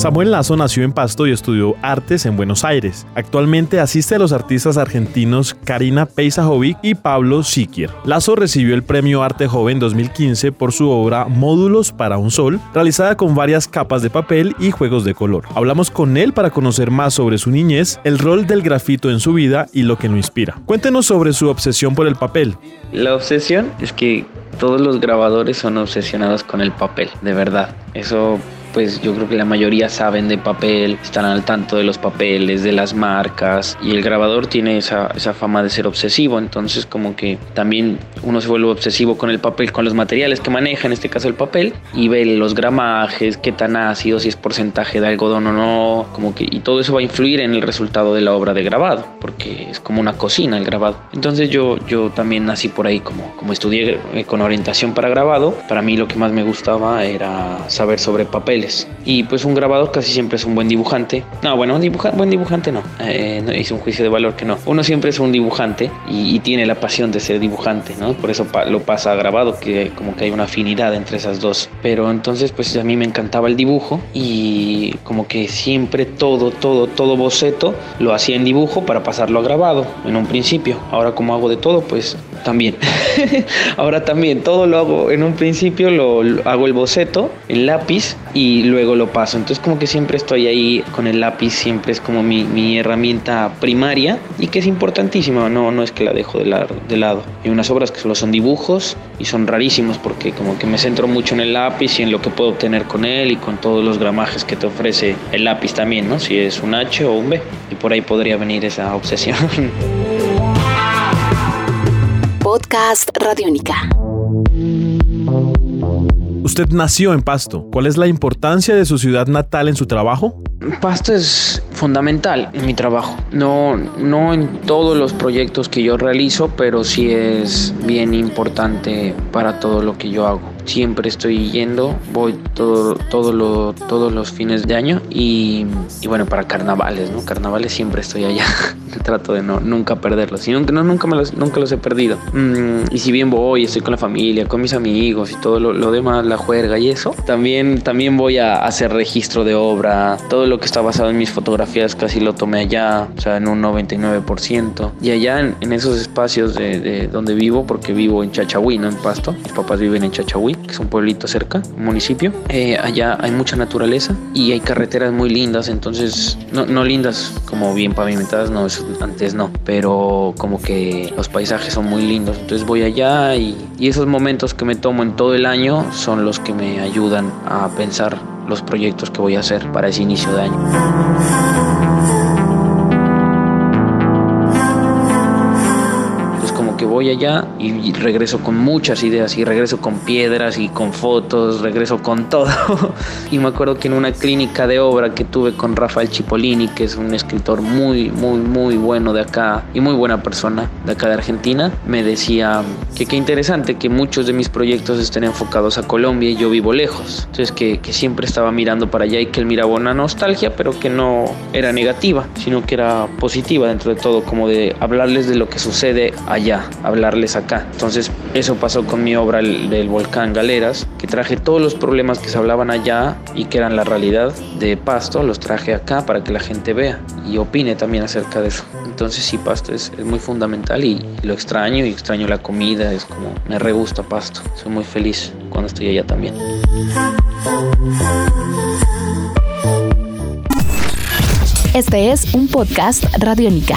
Samuel Lazo nació en Pasto y estudió artes en Buenos Aires. Actualmente asiste a los artistas argentinos Karina Peisajovic y Pablo Siquier. Lazo recibió el Premio Arte Joven 2015 por su obra Módulos para un Sol, realizada con varias capas de papel y juegos de color. Hablamos con él para conocer más sobre su niñez, el rol del grafito en su vida y lo que lo inspira. Cuéntenos sobre su obsesión por el papel. La obsesión es que todos los grabadores son obsesionados con el papel, de verdad. Eso pues yo creo que la mayoría saben de papel, están al tanto de los papeles, de las marcas y el grabador tiene esa, esa fama de ser obsesivo, entonces como que también uno se vuelve obsesivo con el papel, con los materiales que maneja, en este caso el papel, y ve los gramajes, qué tan ácido, si es porcentaje de algodón o no, como que y todo eso va a influir en el resultado de la obra de grabado, porque es como una cocina el grabado. Entonces yo, yo también nací por ahí como, como estudié con orientación para grabado, para mí lo que más me gustaba era saber sobre papel y pues un grabador casi siempre es un buen dibujante. No, bueno, un buen dibujante no. Eh, un juicio de valor que no. Uno siempre es un dibujante y, tiene la pasión de ser dibujante, ¿no? Por eso lo pasa grabado, que como que hay una afinidad entre esas dos. Pero entonces pues a mí me encantaba el dibujo y como que siempre todo, todo, todo boceto lo hacía en dibujo para pasarlo a grabado en un principio. Ahora como hago de todo, pues también. Ahora también todo lo hago en un principio, lo, hago el boceto en lápiz y luego lo paso. Entonces como que siempre estoy ahí con el lápiz, siempre es como mi, mi herramienta primaria y que es importantísima, no, no es que la dejo de, de lado. Hay unas obras que solo son dibujos y son rarísimos porque como que me centro mucho en el lápiz y en lo que puedo obtener con él y con todos los gramajes que te ofrece el lápiz también, ¿no? Si es un H o un B. Y por ahí podría venir esa obsesión. Podcast Radiónica. Usted nació en Pasto. ¿Cuál es la importancia de su ciudad natal en su trabajo? Pasto es fundamental en mi trabajo. No, no en todos los proyectos que yo realizo, pero sí es bien importante para todo lo que yo hago siempre estoy yendo, voy todo, todo lo, todos los fines de año y, y, bueno, para carnavales, ¿no? Carnavales siempre estoy allá, trato de no, nunca perderlos, y nunca, no, nunca, me los, nunca los he perdido. Mm, y si bien voy, estoy con la familia, con mis amigos y todo lo, lo, demás, la juerga y eso, también, también voy a hacer registro de obra, todo lo que está basado en mis fotografías casi lo tomé allá, o sea, en un 99%. Y allá en, en esos espacios de, de, donde vivo, porque vivo en Chachahuí, no en Pasto, mis papás viven en Chachahuí, que es un pueblito cerca, un municipio. Eh, allá hay mucha naturaleza y hay carreteras muy lindas, entonces, no, no lindas como bien pavimentadas, no, antes no, pero como que los paisajes son muy lindos. Entonces voy allá y, y esos momentos que me tomo en todo el año son los que me ayudan a pensar los proyectos que voy a hacer para ese inicio de año. Voy allá y regreso con muchas ideas y regreso con piedras y con fotos, regreso con todo. y me acuerdo que en una clínica de obra que tuve con Rafael Cipollini, que es un escritor muy, muy, muy bueno de acá y muy buena persona de acá de Argentina, me decía que qué interesante que muchos de mis proyectos estén enfocados a Colombia y yo vivo lejos. Entonces que, que siempre estaba mirando para allá y que él miraba una nostalgia, pero que no era negativa, sino que era positiva dentro de todo, como de hablarles de lo que sucede allá, hablarles acá. Entonces eso pasó con mi obra del volcán Galeras, que traje todos los problemas que se hablaban allá y que eran la realidad de Pasto, los traje acá para que la gente vea y opine también acerca de eso. Entonces sí, Pasto es, muy fundamental y, lo extraño y extraño la comida, es como me re gusta Pasto. Soy muy feliz cuando estoy allá también. Este es un podcast Radiónica.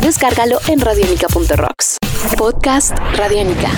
Descárgalo en radionica.rocks. Podcast Radiónica.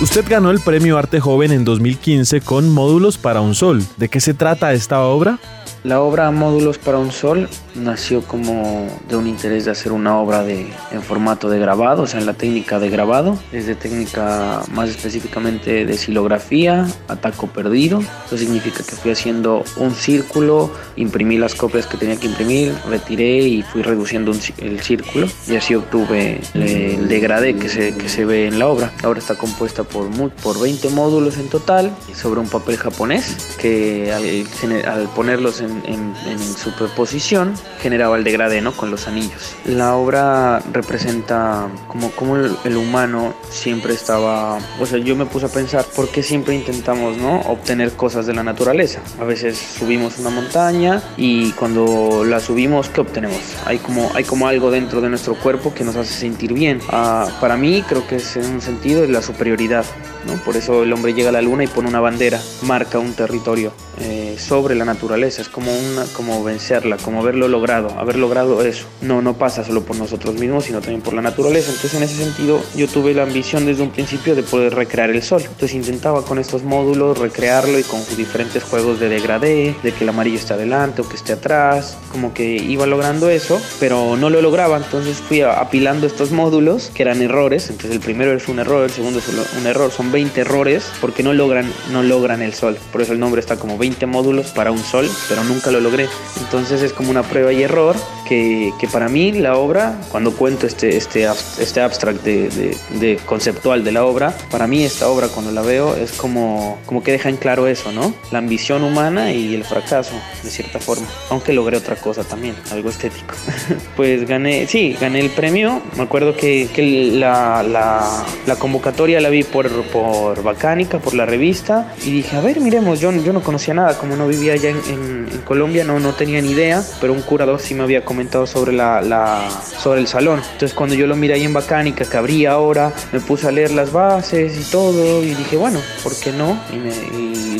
Usted ganó el Premio Arte Joven en 2015 con Módulos para un Sol. ¿De qué se trata esta obra? La obra Módulos para un Sol nació como de un interés de hacer una obra de, en formato de grabado, o sea, en la técnica de grabado, es de técnica más específicamente de silografía, ataco perdido. Eso significa que fui haciendo un círculo, imprimí las copias que tenía que imprimir, retiré y fui reduciendo el círculo y así obtuve el, degradé que se, que se ve en la obra. La obra está compuesta por, por 20 módulos en total sobre un papel japonés que al, ponerlos en, en, superposición generaba el degradé ¿no? con los anillos. La obra representa como, como el, humano siempre estaba, o sea, yo me puse a pensar por qué siempre intentamos ¿no? obtener cosas de la naturaleza. A veces subimos una montaña y cuando la subimos, ¿qué obtenemos? Hay como, hay como algo dentro de nuestro cuerpo que nos hace sentir bien. Ah, para mí creo que es en un sentido es la superioridad. ¿no? Por eso el hombre llega a la luna y pone una bandera, marca un territorio. Eh, sobre la naturaleza, es como, una, como vencerla, como haberlo logrado, haber logrado eso. No, no pasa solo por nosotros mismos, sino también por la naturaleza. Entonces en ese sentido yo tuve la ambición desde un principio de poder recrear el sol. Entonces intentaba con estos módulos recrearlo y con diferentes juegos de degradé, de que el amarillo esté adelante o que esté atrás, como que iba logrando eso, pero no lo lograba. Entonces fui apilando estos módulos que eran errores. Entonces el primero es un error, el segundo es un error, son 20 errores porque no logran, no logran el sol. Por eso el nombre está como 20 módulos para un sol, pero nunca lo logré. Entonces es como una prueba y error que, que para mí la obra, cuando cuento este, este, este abstract de, de, conceptual de la obra, para mí esta obra cuando la veo es como, como que deja en claro eso, ¿no? La ambición humana y el fracaso, de cierta forma. Aunque logré otra cosa también, algo estético. pues gané, sí, gané el premio. Me acuerdo que, que la, la, la, convocatoria la vi por, por Bacánica, por la revista, y dije, a ver, miremos, yo, yo no conocía nada, como no vivía allá en, en, en Colombia, no, no tenía ni idea, pero un curador sí me había comentado sobre, la, la, sobre el salón. Entonces cuando yo lo miré ahí en Bacánica, que abría ahora, me puse a leer las bases y todo y dije, bueno, ¿por qué no? Y, me,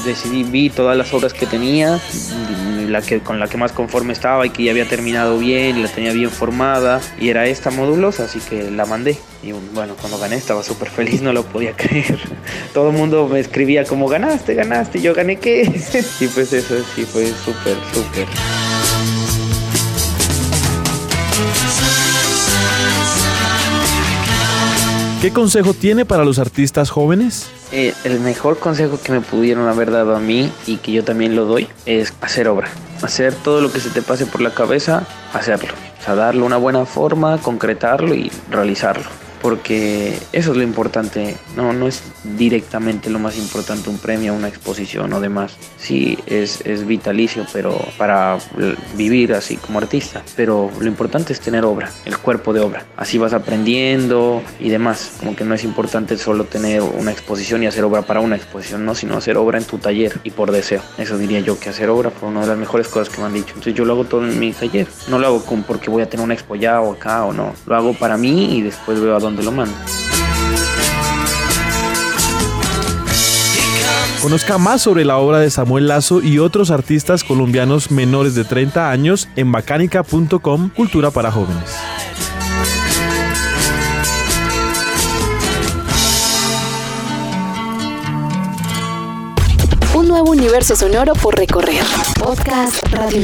decidí, vi todas las obras que tenía, la que, con la que más conforme estaba y que ya había terminado bien, la tenía bien formada y era esta modulosa, así que la mandé. Y bueno, cuando gané estaba súper feliz, no lo podía creer. Todo el mundo me escribía como ganaste, ganaste, yo gané qué. y pues eso sí fue súper, súper. ¿Qué consejo tiene para los artistas jóvenes? Eh, el mejor consejo que me pudieron haber dado a mí y que yo también lo doy es hacer obra. Hacer todo lo que se te pase por la cabeza, hacerlo. O sea, darle una buena forma, concretarlo y realizarlo porque eso es lo importante, no, no es directamente lo más importante un premio, una exposición o demás. Sí, es, es vitalicio, pero para vivir así como artista, pero lo importante es tener obra, el cuerpo de obra. Así vas aprendiendo y demás, como que no es importante solo tener una exposición y hacer obra para una exposición, no, sino hacer obra en tu taller y por deseo. Eso diría yo que hacer obra fue una de las mejores cosas que me han dicho. Entonces yo lo hago todo en mi taller, no lo hago como porque voy a tener una expo ya o acá o no, lo hago para mí y después veo a dónde lo mando. Conozca más sobre la obra de Samuel Lazo y otros artistas colombianos menores de 30 años en bacánica.com Cultura para Jóvenes. Un nuevo universo sonoro por recorrer. Podcast Radio